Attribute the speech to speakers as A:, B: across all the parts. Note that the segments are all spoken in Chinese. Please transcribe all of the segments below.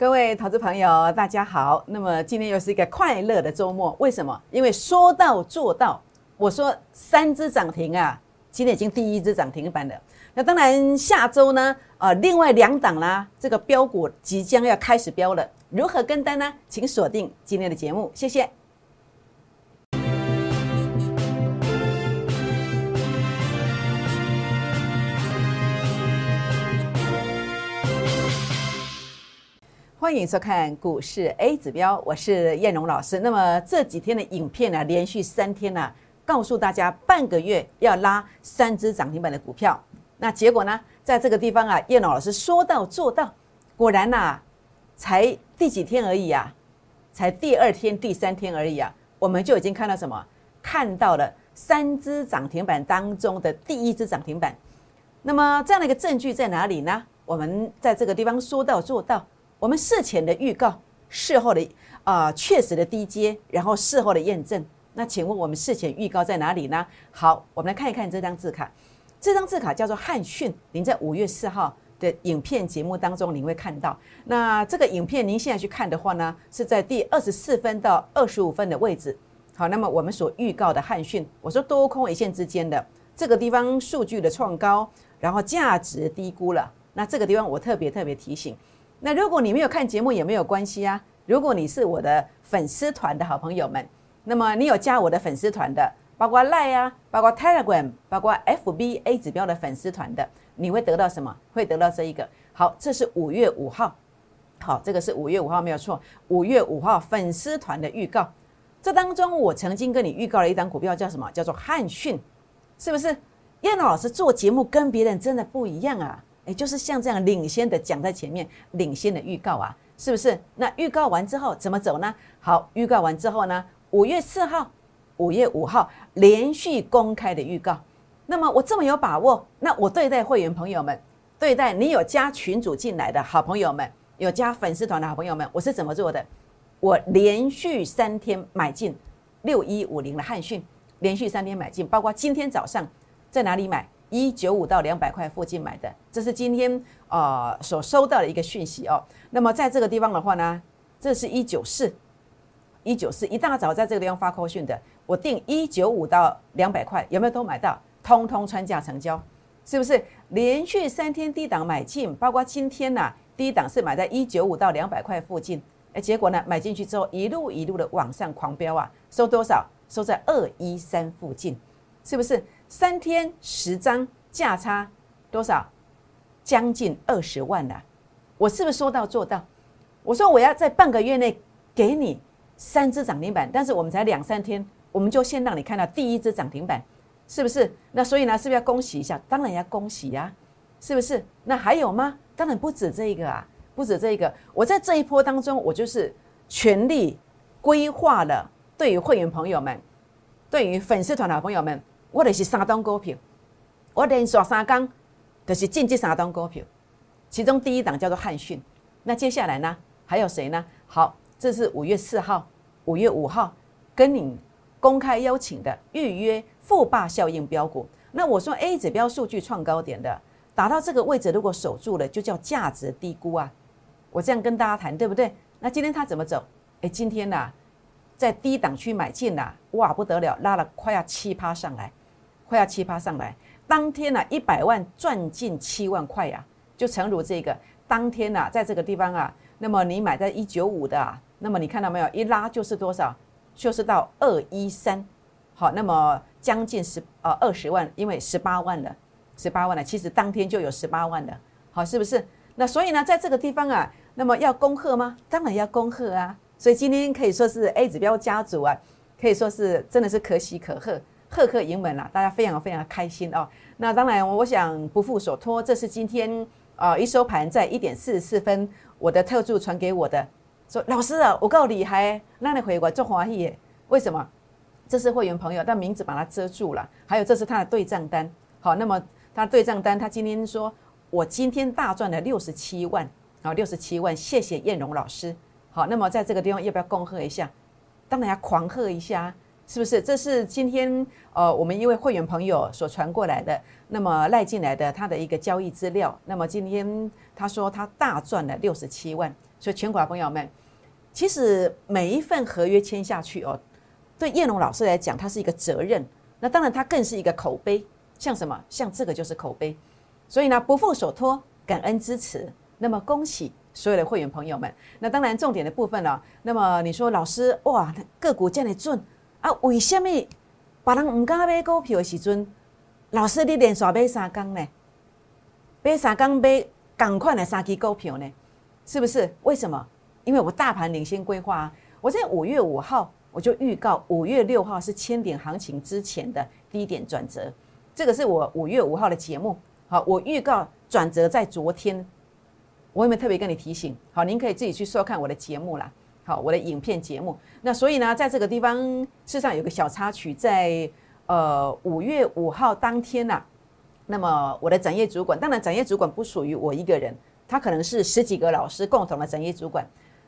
A: 各位投资朋友，大家好。那么今天又是一个快乐的周末，为什么？因为说到做到。我说三只涨停啊，今天已经第一只涨停板了。那当然下周呢，呃，另外两档啦，这个标股即将要开始标了。如何跟单呢？请锁定今天的节目，谢谢。欢迎收看股市 A 指标，我是燕荣老师。那么这几天的影片呢，连续三天呢，告诉大家半个月要拉三只涨停板的股票。那结果呢，在这个地方啊，燕荣老师说到做到，果然呐，才第几天而已啊，才第二天、第三天而已啊，我们就已经看到什么？看到了三只涨停板当中的第一只涨停板。那么这样的一个证据在哪里呢？我们在这个地方说到做到。我们事前的预告，事后的啊确实的低阶，然后事后的验证。那请问我们事前预告在哪里呢？好，我们来看一看这张字卡。这张字卡叫做汉讯，您在五月四号的影片节目当中您会看到。那这个影片您现在去看的话呢，是在第二十四分到二十五分的位置。好，那么我们所预告的汉讯，我说多空一线之间的这个地方数据的创高，然后价值低估了。那这个地方我特别特别提醒。那如果你没有看节目也没有关系啊。如果你是我的粉丝团的好朋友们，那么你有加我的粉丝团的，包括 Line 啊，包括 Telegram，包括 FBA 指标的粉丝团的，你会得到什么？会得到这一个。好，这是五月五号。好，这个是五月五号没有错。五月五号粉丝团的预告，这当中我曾经跟你预告了一张股票，叫什么？叫做汉讯，是不是？燕老师做节目跟别人真的不一样啊。也就是像这样领先的讲在前面，领先的预告啊，是不是？那预告完之后怎么走呢？好，预告完之后呢，五月四号、五月五号连续公开的预告。那么我这么有把握，那我对待会员朋友们，对待你有加群组进来的好朋友们，有加粉丝团的好朋友们，我是怎么做的？我连续三天买进六一五零的汉讯，连续三天买进，包括今天早上在哪里买？一九五到两百块附近买的，这是今天呃所收到的一个讯息哦。那么在这个地方的话呢，这是一九四，一九四一大早在这个地方发扣讯的，我定一九五到两百块，有没有都买到？通通穿价成交，是不是？连续三天低档买进，包括今天呐，低档是买在一九五到两百块附近，哎，结果呢，买进去之后一路一路的往上狂飙啊，收多少？收在二一三附近，是不是？三天十张价差多少？将近二十万了。我是不是说到做到？我说我要在半个月内给你三只涨停板，但是我们才两三天，我们就先让你看到第一只涨停板，是不是？那所以呢，是不是要恭喜一下？当然要恭喜呀，是不是？那还有吗？当然不止这一个啊，不止这一个。我在这一波当中，我就是全力规划了，对于会员朋友们，对于粉丝团的朋友们。我就是三档股票，我连续三缸就是进这三档股票，其中第一档叫做汉讯。那接下来呢，还有谁呢？好，这是五月四号、五月五号跟你公开邀请的预约富霸效应标股。那我说 A 指标数据创高点的，打到这个位置，如果守住了，就叫价值低估啊。我这样跟大家谈，对不对？那今天它怎么走？哎，今天呐，在低档区买进呐，哇，不得了，拉了快要七趴上来。快要七八上来，当天呢一百万赚进七万块呀，就诚如这个当天呢，在这个地方啊，那么你买在一九五的，啊，那么你看到没有？一拉就是多少？就是到二一三，好，那么将近十呃二十万，因为十八万了，十八万了，其实当天就有十八万了，好，是不是？那所以呢，在这个地方啊，那么要恭贺吗？当然要恭贺啊！所以今天可以说是 A 指标家族啊，可以说是真的是可喜可贺。赫赫盈门了，大家非常非常开心哦。那当然，我想不负所托，这是今天啊一收盘在一点四十四分，我的特助传给我的，说老师啊，我够厉害，让你回我做华裔。为什么？这是会员朋友，但名字把它遮住了。还有，这是他的对账单。好，那么他对账单，他今天说我今天大赚了六十七万，好，六十七万，谢谢燕荣老师。好，那么在这个地方要不要恭贺一下？当然要狂贺一下。是不是？这是今天呃，我们一位会员朋友所传过来的，那么赖进来的他的一个交易资料。那么今天他说他大赚了六十七万，所以全国的朋友们，其实每一份合约签下去哦，对叶龙老师来讲，它是一个责任。那当然，它更是一个口碑。像什么？像这个就是口碑。所以呢，不负所托，感恩支持。那么恭喜所有的会员朋友们。那当然，重点的部分呢，那么你说老师哇，个股这样的准啊？为什么别人唔敢买股票的时阵，老师你连续买三缸呢？买三缸买赶快的三支股票呢？是不是？为什么？因为我大盘领先规划啊，我在五月五号我就预告，五月六号是千点行情之前的低点转折。这个是我五月五号的节目，好，我预告转折在昨天，我有没有特别跟你提醒？好，您可以自己去收看我的节目啦，好，我的影片节目。那所以呢，在这个地方，事实上有个小插曲，在呃五月五号当天呐，那么我的展业主管，当然展业主管不属于我一个人，他可能是十几个老师共同的展业主管。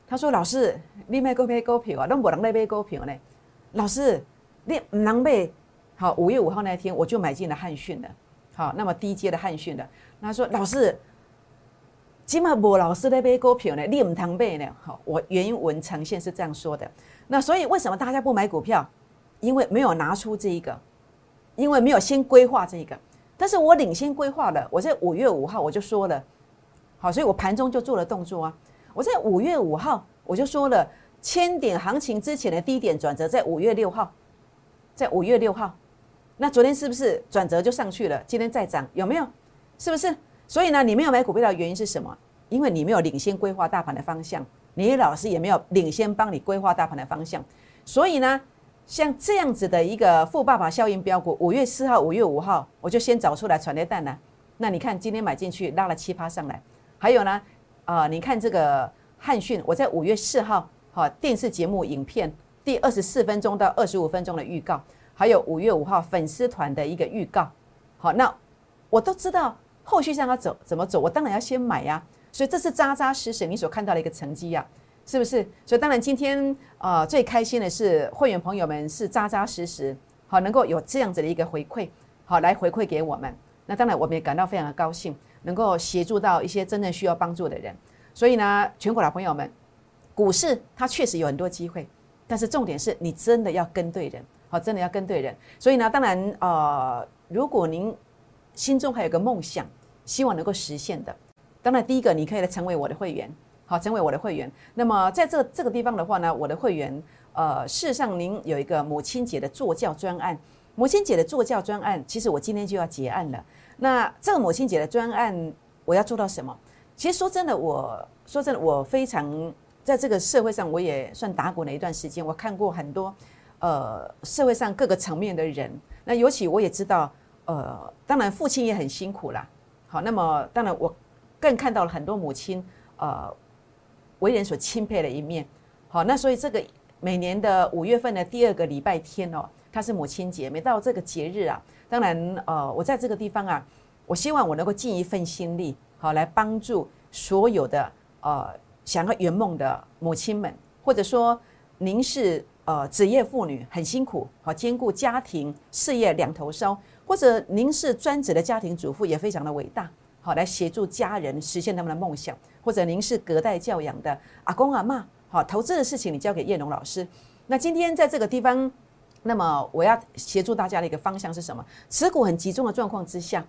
A: 他说：“老师，你买股票股票啊，那我能买股票呢？老师，你唔能买。”好，五月五号那天我就买进了汉讯了。好，那么低阶的汉讯的，他说：“老师，今嘛无老师在买股票呢，你唔通买呢？”好，我原文呈现是这样说的。那所以为什么大家不买股票？因为没有拿出这一个，因为没有先规划这一个。但是我领先规划了，我在五月五号我就说了，好，所以我盘中就做了动作啊。我在五月五号我就说了，千点行情之前的低点转折在五月六号，在五月六号。那昨天是不是转折就上去了？今天再涨有没有？是不是？所以呢，你没有买股票的原因是什么？因为你没有领先规划大盘的方向，你老师也没有领先帮你规划大盘的方向。所以呢，像这样子的一个富爸爸效应标股，五月四号、五月五号我就先找出来传跌蛋了。那你看今天买进去拉了七趴上来，还有呢，啊，你看这个汉讯，我在五月四号好电视节目影片第二十四分钟到二十五分钟的预告。还有五月五号粉丝团的一个预告，好，那我都知道后续上要走怎么走，我当然要先买呀，所以这是扎扎实实你所看到的一个成绩呀，是不是？所以当然今天啊最开心的是会员朋友们是扎扎实实好能够有这样子的一个回馈，好来回馈给我们，那当然我们也感到非常的高兴，能够协助到一些真正需要帮助的人，所以呢，全国老朋友们，股市它确实有很多机会，但是重点是你真的要跟对人。好，真的要跟对人，所以呢，当然，呃，如果您心中还有个梦想，希望能够实现的，当然，第一个你可以来成为我的会员，好，成为我的会员。那么，在这这个地方的话呢，我的会员，呃，事实上，您有一个母亲节的座教专案，母亲节的座教专案，其实我今天就要结案了。那这个母亲节的专案，我要做到什么？其实说真的，我说真的，我非常在这个社会上，我也算打滚了一段时间，我看过很多。呃，社会上各个层面的人，那尤其我也知道，呃，当然父亲也很辛苦啦。好，那么当然我更看到了很多母亲，呃，为人所钦佩的一面。好，那所以这个每年的五月份的第二个礼拜天哦，它是母亲节。每到这个节日啊，当然呃，我在这个地方啊，我希望我能够尽一份心力，好来帮助所有的呃想要圆梦的母亲们，或者说您是。呃，职业妇女很辛苦，好兼顾家庭事业两头烧，或者您是专职的家庭主妇，也非常的伟大，好来协助家人实现他们的梦想，或者您是隔代教养的阿公阿妈，好投资的事情你交给叶龙老师。那今天在这个地方，那么我要协助大家的一个方向是什么？持股很集中的状况之下，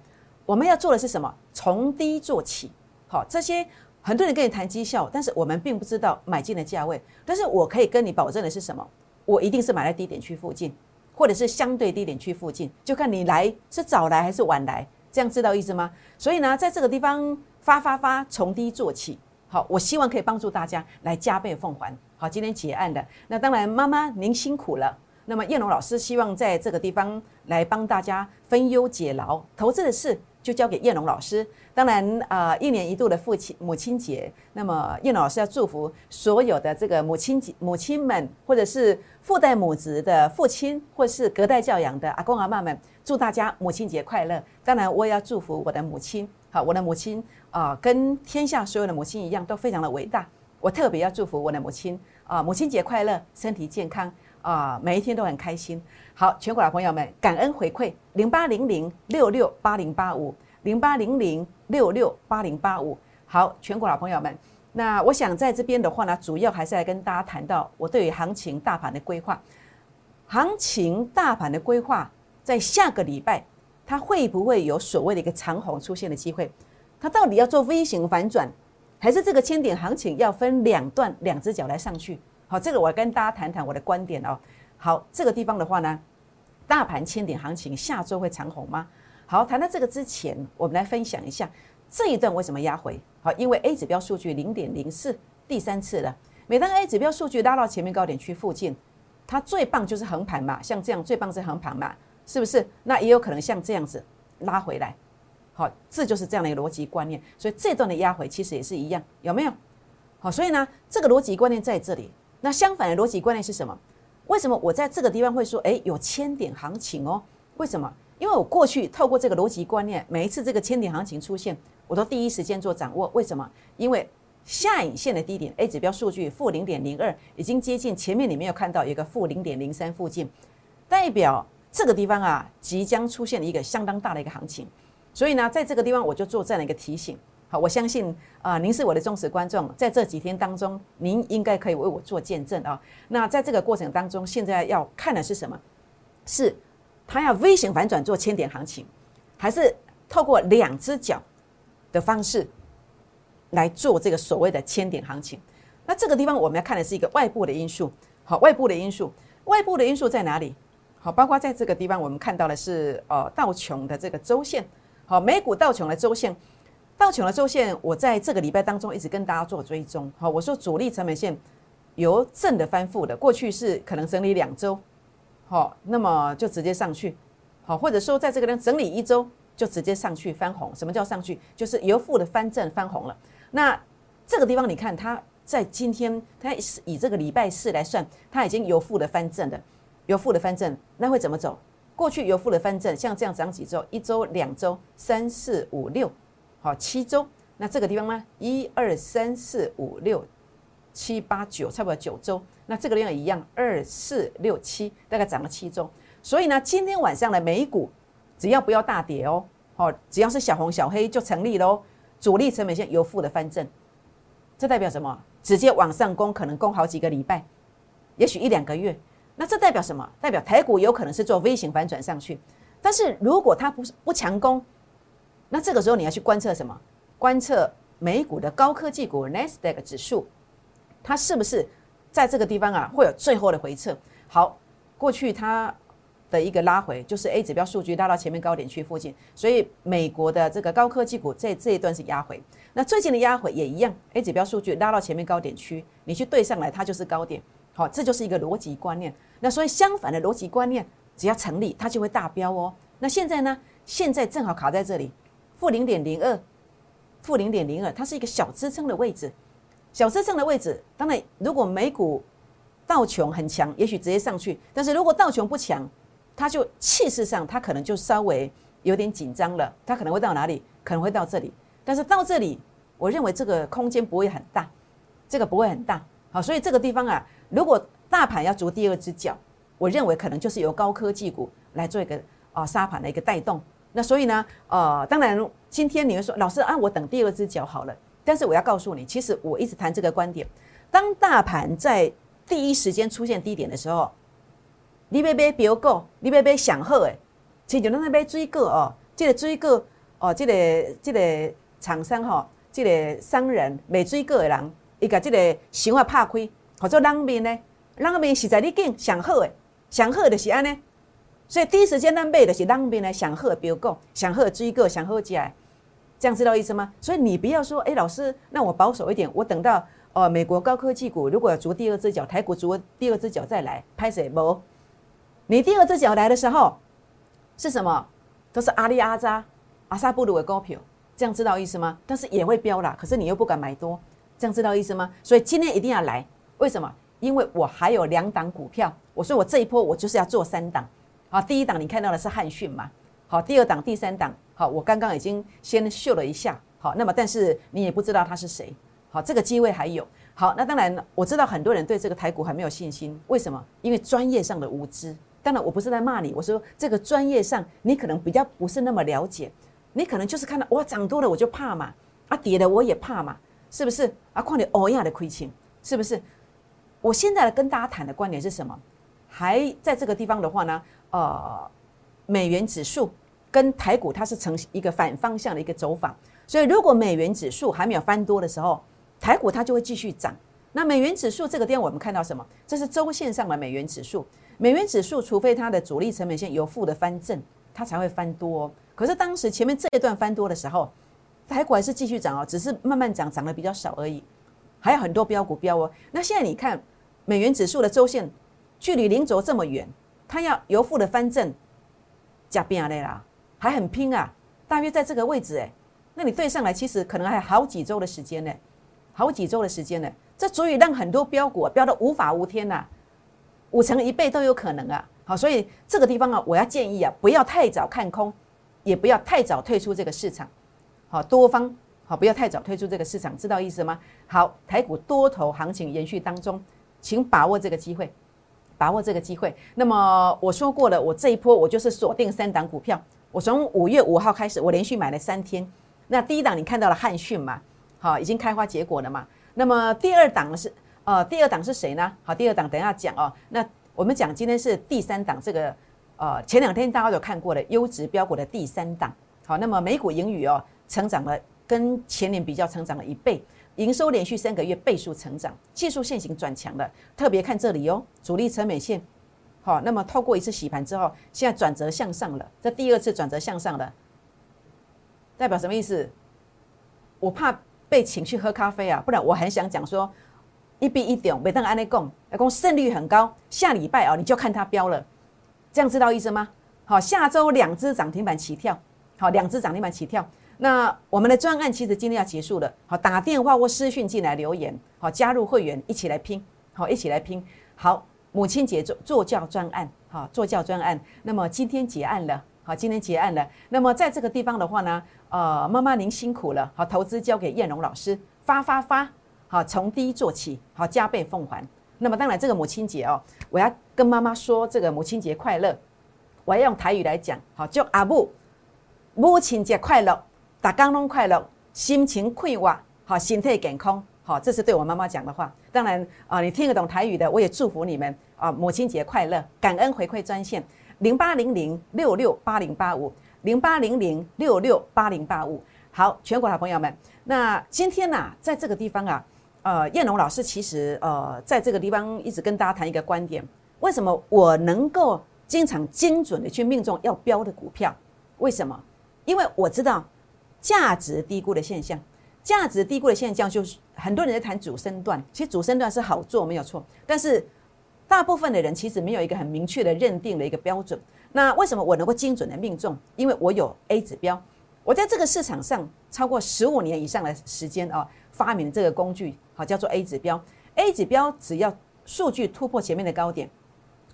A: 我们要做的是什么？从低做起，好这些。很多人跟你谈绩效，但是我们并不知道买进的价位。但是我可以跟你保证的是什么？我一定是买在低点区附近，或者是相对低点区附近，就看你来是早来还是晚来，这样知道意思吗？所以呢，在这个地方发发发，从低做起。好，我希望可以帮助大家来加倍奉还。好，今天结案的，那当然妈妈您辛苦了。那么叶龙老师希望在这个地方来帮大家分忧解劳，投资的事。就交给叶龙老师。当然啊，一年一度的父亲母亲节，那么叶龙老师要祝福所有的这个母亲节母亲们，或者是父代母子的父亲，或是隔代教养的阿公阿妈们，祝大家母亲节快乐。当然，我也要祝福我的母亲。好，我的母亲啊，跟天下所有的母亲一样，都非常的伟大。我特别要祝福我的母亲啊，母亲节快乐，身体健康啊，每一天都很开心。好，全国的朋友们，感恩回馈零八零零六六八零八五零八零零六六八零八五。好，全国老朋友们，那我想在这边的话呢，主要还是来跟大家谈到我对于行情大盘的规划。行情大盘的规划，在下个礼拜，它会不会有所谓的一个长虹出现的机会？它到底要做 V 型反转，还是这个千点行情要分两段两只脚来上去？好，这个我跟大家谈谈我的观点哦。好，这个地方的话呢，大盘千点行情下周会长虹吗？好，谈到这个之前，我们来分享一下这一段为什么压回。好，因为 A 指标数据零点零四，第三次了。每当 A 指标数据拉到前面高点区附近。它最棒就是横盘嘛，像这样最棒是横盘嘛，是不是？那也有可能像这样子拉回来，好，这就是这样的一个逻辑观念。所以这段的压回其实也是一样，有没有？好，所以呢，这个逻辑观念在这里。那相反的逻辑观念是什么？为什么我在这个地方会说，哎，有千点行情哦？为什么？因为我过去透过这个逻辑观念，每一次这个千点行情出现，我都第一时间做掌握。为什么？因为下影线的低点 A 指标数据负零点零二，已经接近前面你没有看到一个负零点零三附近，代表这个地方啊即将出现一个相当大的一个行情，所以呢，在这个地方我就做这样的一个提醒。好，我相信啊，您是我的忠实观众，在这几天当中，您应该可以为我做见证啊。那在这个过程当中，现在要看的是什么？是它要 V 型反转做千点行情，还是透过两只脚的方式？来做这个所谓的千点行情，那这个地方我们要看的是一个外部的因素。好，外部的因素，外部的因素在哪里？好，包括在这个地方我们看到的是呃道琼的这个周线。好，美股道琼的周线，道琼的周线，我在这个礼拜当中一直跟大家做追踪。好，我说主力成本线由正的翻负的，过去是可能整理两周，好，那么就直接上去。好，或者说在这个地方整理一周就直接上去翻红。什么叫上去？就是由负的翻正翻红了。那这个地方，你看它在今天，它以这个礼拜四来算，它已经由负的翻正的，由负的翻正，那会怎么走？过去由负的翻正，像这样涨几周？一周、两周、三四五六，好，七周。那这个地方呢？一二三四五六七八九，差不多九周。那这个量也一样，二四六七，大概涨了七周。所以呢，今天晚上的美股只要不要大跌哦，好，只要是小红小黑就成立喽。主力成本线由负的翻正，这代表什么？直接往上攻，可能攻好几个礼拜，也许一两个月。那这代表什么？代表台股有可能是做 V 型反转上去。但是如果它不是不强攻，那这个时候你要去观测什么？观测美股的高科技股 n e s d a q 指数，它是不是在这个地方啊会有最后的回撤？好，过去它。的一个拉回，就是 A 指标数据拉到前面高点区附近，所以美国的这个高科技股在这一段是压回。那最近的压回也一样，A 指标数据拉到前面高点区，你去对上来，它就是高点。好，这就是一个逻辑观念。那所以相反的逻辑观念，只要成立，它就会大标哦。那现在呢？现在正好卡在这里，负零点零二，负零点零二，它是一个小支撑的位置。小支撑的位置，当然如果美股道琼很强，也许直接上去；但是如果道琼不强，它就气势上，它可能就稍微有点紧张了。它可能会到哪里？可能会到这里。但是到这里，我认为这个空间不会很大，这个不会很大。好，所以这个地方啊，如果大盘要逐第二只脚，我认为可能就是由高科技股来做一个啊沙盘的一个带动。那所以呢，呃，当然今天你会说，老师啊，我等第二只脚好了。但是我要告诉你，其实我一直谈这个观点：当大盘在第一时间出现低点的时候。你要买标股，你要买上好诶，亲像咱买水果哦，即个水果哦，即个即个厂商吼，即个商人卖水果的人，伊甲即个箱啊拍开，或者冷面呢，冷面是在你拣上好诶，上好就是安尼。所以第一时间咱买就是冷面的，上好的标股，上好的水果，上好食诶，这样知道意思吗？所以你不要说，诶，老师，那我保守一点，我等到哦，美国高科技股如果要逐第二只脚，台股逐第二只脚再来，拍谁无？你第二只脚来的时候是什么？都是阿里阿扎、阿萨布鲁的股票，这样知道意思吗？但是也会飙啦，可是你又不敢买多，这样知道意思吗？所以今天一定要来，为什么？因为我还有两档股票，我说我这一波我就是要做三档。好，第一档你看到的是汉讯嘛？好，第二档、第三档，好，我刚刚已经先秀了一下。好，那么但是你也不知道他是谁。好，这个机会还有。好，那当然我知道很多人对这个台股还没有信心，为什么？因为专业上的无知。当然，我不是在骂你，我说这个专业上你可能比较不是那么了解，你可能就是看到哇涨多了我就怕嘛，啊跌了我也怕嘛，是不是啊？况且欧亚的亏钱，是不是？我现在跟大家谈的观点是什么？还在这个地方的话呢，呃，美元指数跟台股它是呈一个反方向的一个走法，所以如果美元指数还没有翻多的时候，台股它就会继续涨。那美元指数这个地方我们看到什么？这是周线上的美元指数。美元指数除非它的主力成本线有负的翻正，它才会翻多。可是当时前面这一段翻多的时候，台股还是继续涨哦，只是慢慢涨，涨得比较少而已。还有很多标股标哦。那现在你看美元指数的周线距离零轴这么远，它要由负的翻正，加变的啦，还很拼啊。大约在这个位置哎，那你对上来其实可能还好几周的时间呢，好几周的时间呢，这足以让很多标股标得无法无天呐，五成一倍都有可能啊。好，所以这个地方啊，我要建议啊，不要太早看空，也不要太早退出这个市场。好，多方好，不要太早退出这个市场，知道意思吗？好，台股多头行情延续当中，请把握这个机会，把握这个机会。那么我说过了，我这一波我就是锁定三档股票，我从五月五号开始，我连续买了三天。那第一档你看到了汉讯嘛？好，已经开花结果了嘛？那么第二档是呃，第二档是谁呢？好，第二档等一下讲哦。那我们讲今天是第三档，这个呃前两天大家都看过的优质标股的第三档。好，那么美股盈余哦。成长了，跟前年比较成长了一倍，营收连续三个月倍数成长，技术线型转强了。特别看这里哦，主力成本线，好，那么透过一次洗盘之后，现在转折向上了，这第二次转折向上了，代表什么意思？我怕被请去喝咖啡啊，不然我很想讲说一比一点，每当安内供，来供胜率很高，下礼拜哦你就看它飙了，这样知道意思吗？好，下周两只涨停板起跳，好，两只涨停板起跳。那我们的专案其实今天要结束了，好，打电话或私讯进来留言，好，加入会员一起来拼，好，一起来拼，好，母亲节做做教专案，好，做教专案，那么今天结案了，好，今天结案了，那么在这个地方的话呢，呃，妈妈您辛苦了，好，投资交给燕荣老师，发发发，好，从低做起，好，加倍奉还。那么当然这个母亲节哦，我要跟妈妈说这个母亲节快乐，我要用台语来讲，好，叫阿母，母亲节快乐。打刚龙快乐，心情快活，好，身体健康，好，这是对我妈妈讲的话。当然啊，你听得懂台语的，我也祝福你们啊，母亲节快乐！感恩回馈专线零八零零六六八零八五零八零零六六八零八五。好，全国的朋友们，那今天呢，在这个地方啊，呃，燕龙老师其实呃，在这个地方一直跟大家谈一个观点：为什么我能够经常精准的去命中要标的股票？为什么？因为我知道。价值低估的现象，价值低估的现象就是很多人在谈主升段，其实主升段是好做没有错，但是大部分的人其实没有一个很明确的认定的一个标准。那为什么我能够精准的命中？因为我有 A 指标，我在这个市场上超过十五年以上的时间啊，发明这个工具，好叫做 A 指标。A 指标只要数据突破前面的高点，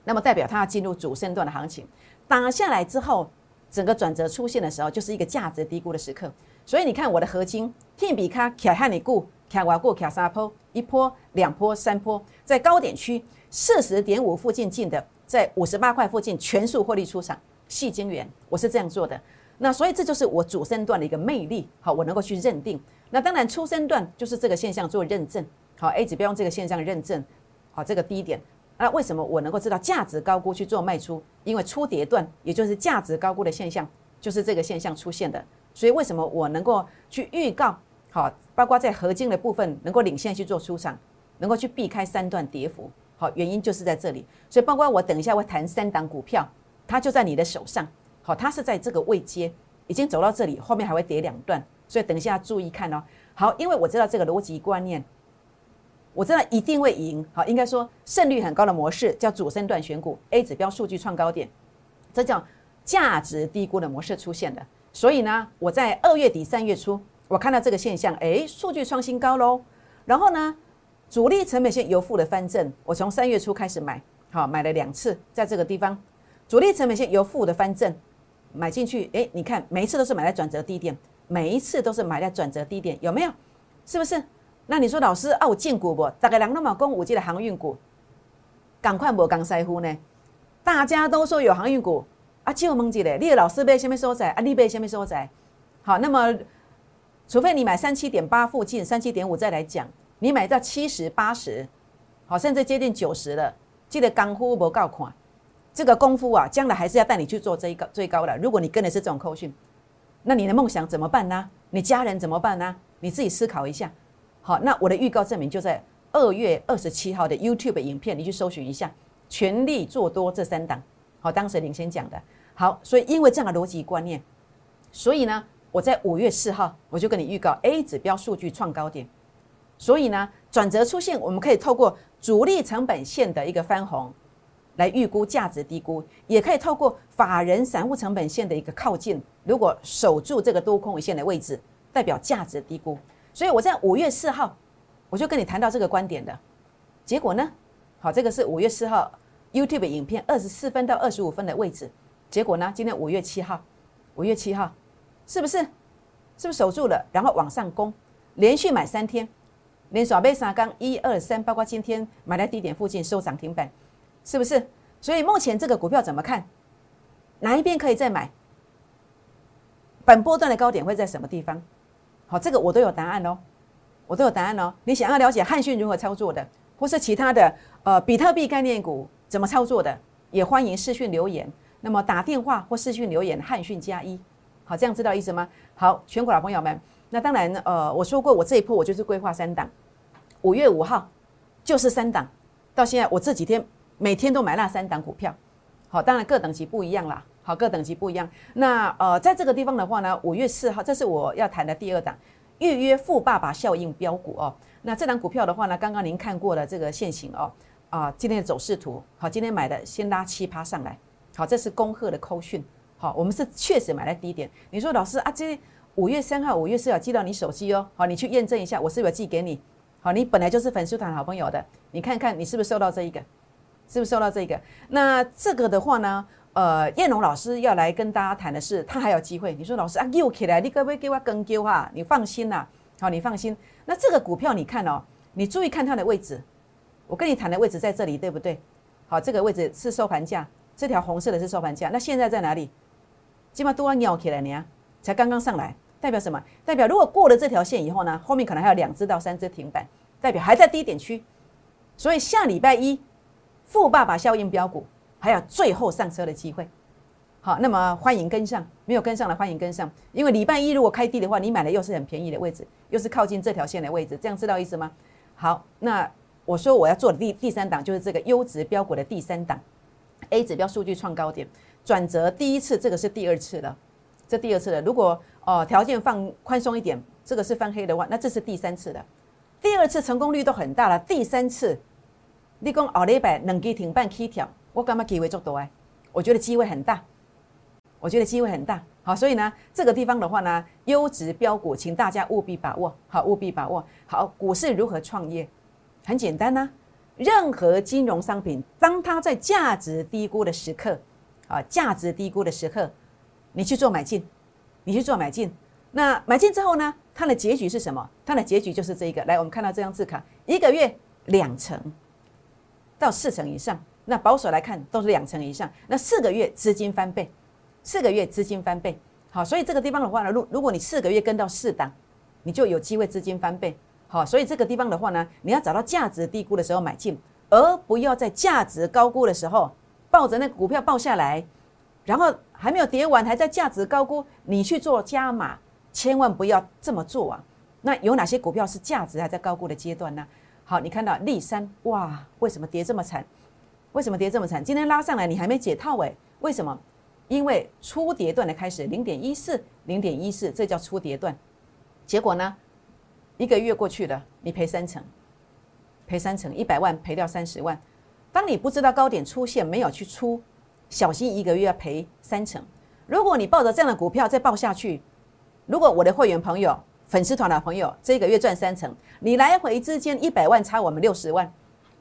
A: 那么代表它要进入主升段的行情，打下来之后。整个转折出现的时候，就是一个价值低估的时刻。所以你看我的合金，天比卡卡汉尼固卡瓦固卡沙坡一波、两波、三波，在高点区四十点五附近进的，在五十八块附近全数获利出场。细晶圆，我是这样做的。那所以这就是我主升段的一个魅力。好，我能够去认定。那当然初升段就是这个现象做认证。好，A 指标用这个现象认证。好，这个低点。那为什么我能够知道价值高估去做卖出？因为初跌段，也就是价值高估的现象，就是这个现象出现的。所以为什么我能够去预告？好，包括在合金的部分能够领先去做出场，能够去避开三段跌幅。好，原因就是在这里。所以包括我等一下会谈三档股票，它就在你的手上。好，它是在这个位阶已经走到这里，后面还会跌两段，所以等一下注意看哦。好，因为我知道这个逻辑观念。我知道一定会赢，好，应该说胜率很高的模式叫主升段选股，A 指标数据创高点，这叫价值低估的模式出现的。所以呢，我在二月底三月初，我看到这个现象，哎，数据创新高喽。然后呢，主力成本线由负的翻正，我从三月初开始买，好，买了两次，在这个地方，主力成本线由负的翻正，买进去，哎，你看每一次都是买在转折低点，每一次都是买在转折低点，有没有？是不是？那你说老师啊，我见股不？大概两那么公五 G 的航运股，赶快无刚在乎呢？大家都说有航运股啊，就问一个，你的老师买什么所在啊？你买什么所在？好，那么除非你买三七点八附近，三七点五再来讲。你买到七十八十，好，甚至接近九十了，记得功夫不够款，这个功夫啊，将来还是要带你去做这一个最高的。如果你跟的是这种扣讯，那你的梦想怎么办呢？你家人怎么办呢？你自己思考一下。好，那我的预告证明就在二月二十七号的 YouTube 影片，你去搜寻一下，全力做多这三档。好，当时领先讲的。好，所以因为这样的逻辑观念，所以呢，我在五月四号我就跟你预告 A 指标数据创高点。所以呢，转折出现，我们可以透过主力成本线的一个翻红，来预估价值低估，也可以透过法人散户成本线的一个靠近，如果守住这个多空尾线的位置，代表价值低估。所以我在五月四号，我就跟你谈到这个观点的，结果呢，好，这个是五月四号 YouTube 影片二十四分到二十五分的位置，结果呢，今天五月七号，五月七号，是不是？是不是守住了，然后往上攻，连续买三天。连耍背三缸一二三，包括今天买在低点附近收涨停板，是不是？所以目前这个股票怎么看？哪一边可以再买？本波段的高点会在什么地方？好，这个我都有答案哦，我都有答案哦。你想要了解汉讯如何操作的，或是其他的呃比特币概念股怎么操作的，也欢迎视讯留言。那么打电话或视讯留言，汉讯加一，好，这样知道意思吗？好，全国老朋友们。那当然，呃，我说过，我这一波我就是规划三档，五月五号就是三档，到现在我这几天每天都买那三档股票，好，当然各等级不一样啦，好，各等级不一样。那呃，在这个地方的话呢，五月四号，这是我要谈的第二档预约富爸爸效应标股哦。那这档股票的话呢，刚刚您看过了这个现形哦，啊，今天的走势图，好，今天买的先拉七趴上来，好，这是恭贺的扣讯，好，我们是确实买在低点。你说老师啊，这。五月三号、五月四号寄到你手机哦，好，你去验证一下，我是不是寄给你？好，你本来就是粉丝团好朋友的，你看看你是不是收到这一个？是不是收到这一个？那这个的话呢，呃，燕龙老师要来跟大家谈的是，他还有机会。你说老师啊，又起来，你可不可以给我跟丢啊？你放心呐，好，你放心。那这个股票你看哦，你注意看它的位置，我跟你谈的位置在这里，对不对？好，这个位置是收盘价，这条红色的是收盘价。那现在在哪里？起码都要扭起来呢，才刚刚上来。代表什么？代表如果过了这条线以后呢，后面可能还有两只到三只停板，代表还在低点区。所以下礼拜一，富爸爸效应标股还有最后上车的机会。好，那么欢迎跟上，没有跟上的欢迎跟上，因为礼拜一如果开低的话，你买的又是很便宜的位置，又是靠近这条线的位置，这样知道意思吗？好，那我说我要做的第第三档就是这个优质标股的第三档，A 指标数据创高点转折第一次，这个是第二次了，这第二次的，如果。哦，条件放宽松一点，这个是翻黑的话，那这是第三次的，第二次成功率都很大了。第三次，你讲奥利百能给停半 K 条，我干嘛机会做多哎？我觉得机会很大，我觉得机会很大。好，所以呢，这个地方的话呢，优质标股，请大家务必把握，好，务必把握。好，股市如何创业？很简单呐，任何金融商品，当它在价值低估的时刻，啊，价值低估的时刻，你去做买进。你去做买进，那买进之后呢？它的结局是什么？它的结局就是这一个。来，我们看到这张字卡，一个月两成到四成以上，那保守来看都是两成以上。那四个月资金翻倍，四个月资金翻倍。好，所以这个地方的话呢，如如果你四个月跟到四档，你就有机会资金翻倍。好，所以这个地方的话呢，你要找到价值低估的时候买进，而不要在价值高估的时候抱着那股票抱下来。然后还没有跌完，还在价值高估，你去做加码，千万不要这么做啊！那有哪些股票是价值还在高估的阶段呢？好，你看到立三，哇，为什么跌这么惨？为什么跌这么惨？今天拉上来你还没解套哎？为什么？因为初跌段的开始，零点一四，零点一四，这叫初跌段。结果呢，一个月过去了，你赔三成，赔三成，一百万赔掉三十万。当你不知道高点出现，没有去出。小心一个月要赔三成。如果你抱着这样的股票再抱下去，如果我的会员朋友、粉丝团的朋友这个月赚三成，你来回之间一百万差我们六十万，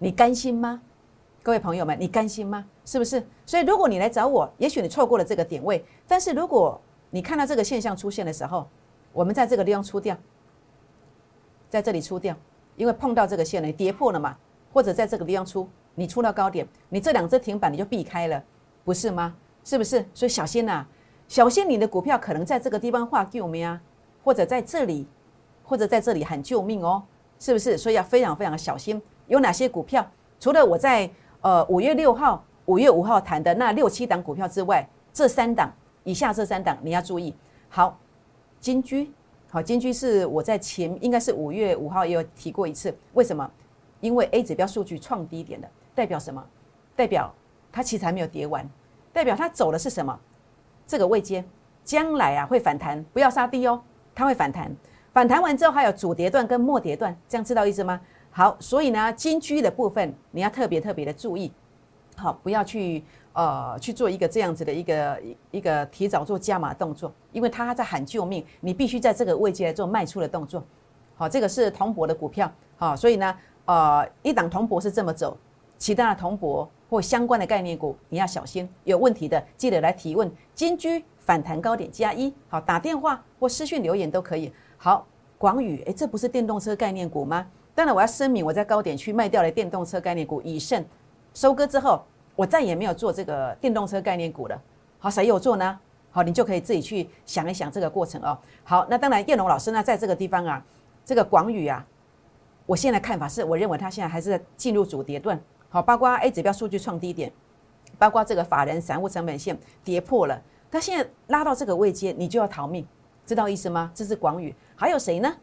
A: 你甘心吗？各位朋友们，你甘心吗？是不是？所以如果你来找我，也许你错过了这个点位，但是如果你看到这个现象出现的时候，我们在这个地方出掉，在这里出掉，因为碰到这个线了，跌破了嘛，或者在这个地方出，你出到高点，你这两只停板你就避开了。不是吗？是不是？所以小心呐，小心你的股票可能在这个地方画救命啊，或者在这里或者在这里喊救命哦，是不是？所以要非常非常小心。有哪些股票？除了我在呃五月六号、五月五号谈的那六七档股票之外，这三档以下这三档你要注意。好，金居，好，金居是我在前应该是五月五号也有提过一次。为什么？因为 A 指标数据创低点的，代表什么？代表它其实还没有跌完，代表它走的是什么？这个位阶，将来啊会反弹，不要杀低哦，它会反弹。反弹完之后还有主跌段跟末跌段，这样知道意思吗？好，所以呢，金居的部分你要特别特别的注意，好，不要去呃去做一个这样子的一个一个提早做加码动作，因为他在喊救命，你必须在这个位置来做卖出的动作。好，这个是铜箔的股票，好，所以呢，呃，一档铜箔是这么走，其他的铜箔或相关的概念股你要小心，有问题的记得来提问。金居反弹高点加一，好，打电话或私讯留言都可以。好，广宇，诶，这不是电动车概念股吗？当然，我要声明，我在高点区卖掉了电动车概念股以盛收割之后，我再也没有做这个电动车概念股了。好，谁有做呢？好，你就可以自己去想一想这个过程哦。好，那当然，叶龙老师呢，在这个地方啊，这个广宇啊，我现在看法是，我认为它现在还是进入主跌段。好，包括 A 指标数据创低点，包括这个法人散户成本线跌破了，它现在拉到这个位阶，你就要逃命，知道意思吗？这是广宇，还有谁呢？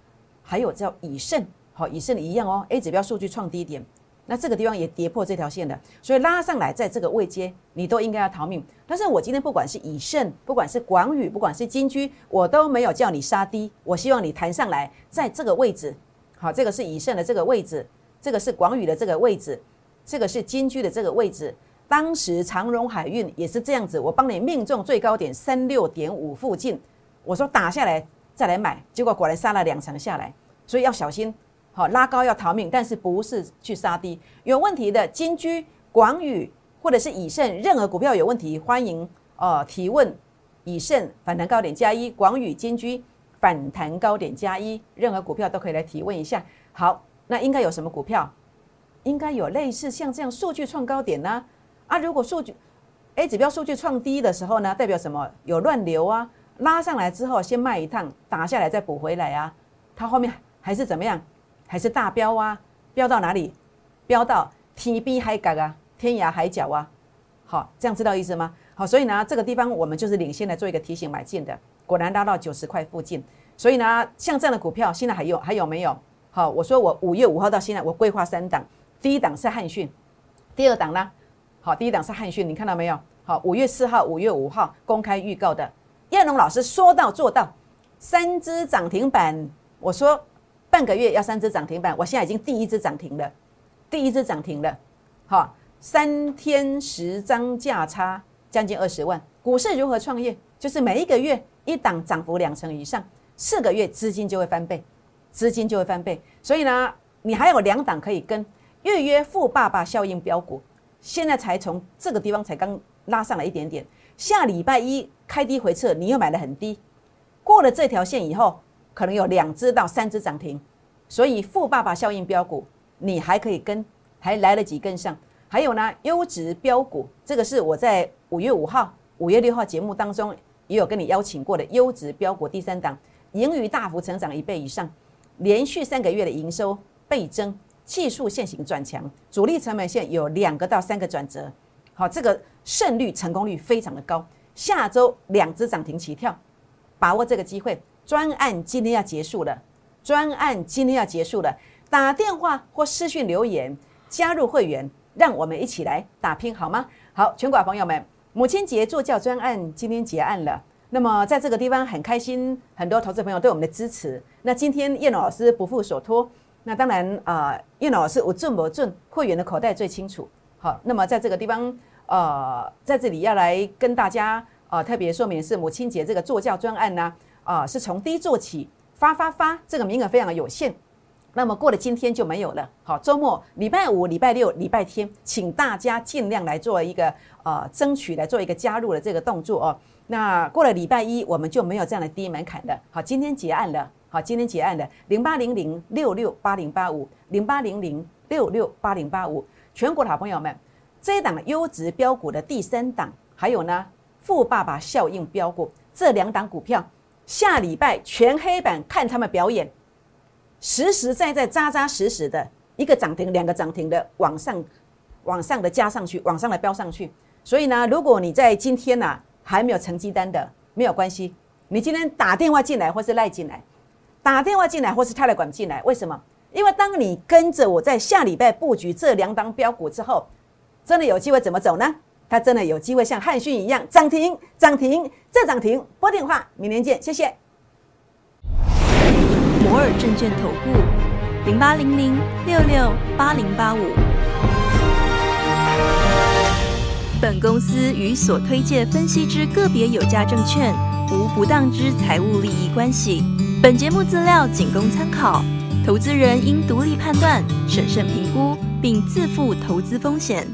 A: 还有叫以盛。好，以盛一样哦，A 指标数据创低点，那这个地方也跌破这条线的，所以拉上来在这个位阶，你都应该要逃命。但是我今天不管是以盛，不管是广宇，不管是金居，我都没有叫你杀低，我希望你弹上来，在这个位置。好，这个是以盛的这个位置，这个是广宇的这个位置，这个是金居的这个位置。当时长荣海运也是这样子，我帮你命中最高点三六点五附近，我说打下来再来买，结果果然杀了两层下来，所以要小心。好，拉高要逃命，但是不是去杀低？有问题的金居、广宇或者是以盛，任何股票有问题，欢迎呃提问。以盛反弹高点加一，广宇、金居反弹高点加一，任何股票都可以来提问一下。好，那应该有什么股票？应该有类似像这样数据创高点呢？啊，如果数据 A 指标数据创低的时候呢，代表什么？有乱流啊，拉上来之后先卖一趟，打下来再补回来啊，它后面还是怎么样？还是大标啊，标到哪里？标到天边海角啊，天涯海角啊。好，这样知道意思吗？好，所以呢，这个地方我们就是领先来做一个提醒买进的，果然拉到九十块附近。所以呢，像这样的股票，现在还有还有没有？好，我说我五月五号到现在，我规划三档，第一档是汉讯，第二档呢？好，第一档是汉讯，你看到没有？好，五月四号、五月五号公开预告的，燕龙老师说到做到，三只涨停板，我说。半个月要三只涨停板，我现在已经第一只涨停了，第一只涨停了，好，三天十张价差将近二十万。股市如何创业？就是每一个月一档涨幅两成以上，四个月资金就会翻倍，资金就会翻倍。所以呢，你还有两档可以跟预约富爸爸效应标股，现在才从这个地方才刚拉上来一点点，下礼拜一开低回撤，你又买的很低，过了这条线以后。可能有两只到三只涨停，所以富爸爸效应标股，你还可以跟，还来得及跟上。还有呢，优质标股，这个是我在五月五号、五月六号节目当中也有跟你邀请过的优质标股第三档，盈余大幅成长一倍以上，连续三个月的营收倍增，技术线型转强，主力成本线有两个到三个转折，好，这个胜率成功率非常的高。下周两只涨停起跳，把握这个机会。专案今天要结束了，专案今天要结束了，打电话或私讯留言加入会员，让我们一起来打拼好吗？好，全国朋友们，母亲节助教专案今天结案了。那么在这个地方很开心，很多投资朋友对我们的支持。那今天叶老师不负所托，那当然啊，叶老师我准不准，会员的口袋最清楚。好，那么在这个地方，呃，在这里要来跟大家啊特别说明是母亲节这个助教专案呢。啊是从低做起，发发发，这个名额非常的有限，那么过了今天就没有了。好，周末、礼拜五、礼拜六、礼拜天，请大家尽量来做一个呃，争取来做一个加入的这个动作哦。那过了礼拜一，我们就没有这样的低门槛的。好，今天结案了。好，今天结案的零八零零六六八零八五零八零零六六八零八五，全国的好朋友们，这一档优质标股的第三档，还有呢，富爸爸效应标股这两档股票。下礼拜全黑板看他们表演，实实在在、扎扎实实的一个涨停、两个涨停的往上、往上的加上去，往上的飙上去。所以呢，如果你在今天呢还没有成绩单的，没有关系，你今天打电话进来或是赖进来，打电话进来或是泰来管进来，为什么？因为当你跟着我在下礼拜布局这两档标股之后，真的有机会怎么走呢？它真的有机会像汉讯一样涨停、涨停再涨停。拨电话，明年见，谢谢。
B: 摩尔证券投顾零八零零六六八零八五。本公司与所推介分析之个别有价证券无不当之财务利益关系。本节目资料仅供参考，投资人应独立判断、审慎评估，并自负投资风险。